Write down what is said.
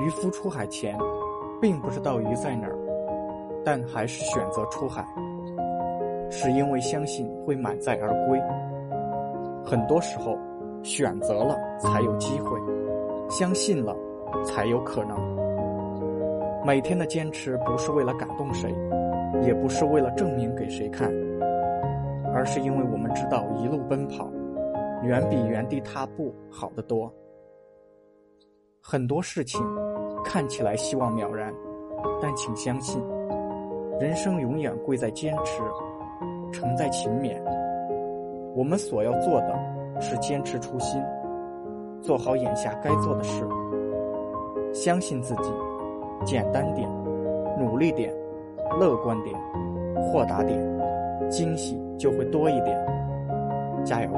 渔夫出海前，并不知道鱼在哪儿，但还是选择出海，是因为相信会满载而归。很多时候，选择了才有机会，相信了才有可能。每天的坚持不是为了感动谁，也不是为了证明给谁看，而是因为我们知道一路奔跑，远比原地踏步好得多。很多事情看起来希望渺然，但请相信，人生永远贵在坚持，成在勤勉。我们所要做的是坚持初心，做好眼下该做的事，相信自己，简单点，努力点，乐观点，豁达点，惊喜就会多一点。加油！